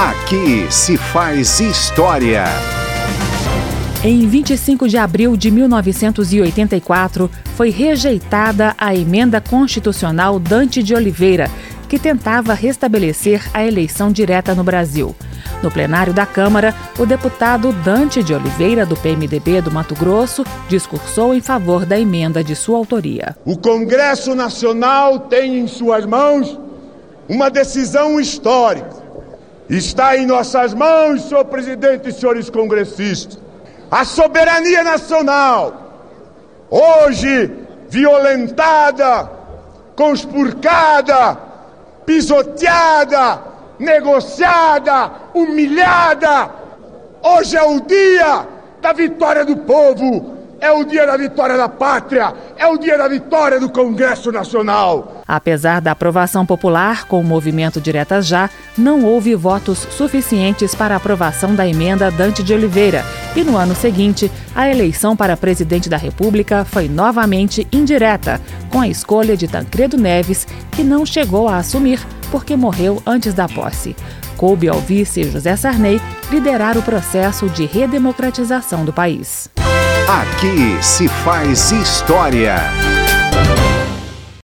Aqui se faz história. Em 25 de abril de 1984, foi rejeitada a emenda constitucional Dante de Oliveira, que tentava restabelecer a eleição direta no Brasil. No plenário da Câmara, o deputado Dante de Oliveira, do PMDB do Mato Grosso, discursou em favor da emenda de sua autoria. O Congresso Nacional tem em suas mãos uma decisão histórica. Está em nossas mãos, senhor presidente e senhores congressistas, a soberania nacional, hoje violentada, conspurcada, pisoteada, negociada, humilhada. Hoje é o dia da vitória do povo, é o dia da vitória da pátria, é o dia da vitória do Congresso Nacional. Apesar da aprovação popular com o movimento Diretas Já, não houve votos suficientes para a aprovação da emenda Dante de Oliveira. E no ano seguinte, a eleição para presidente da República foi novamente indireta, com a escolha de Tancredo Neves, que não chegou a assumir porque morreu antes da posse. Coube ao vice José Sarney liderar o processo de redemocratização do país. Aqui se faz história.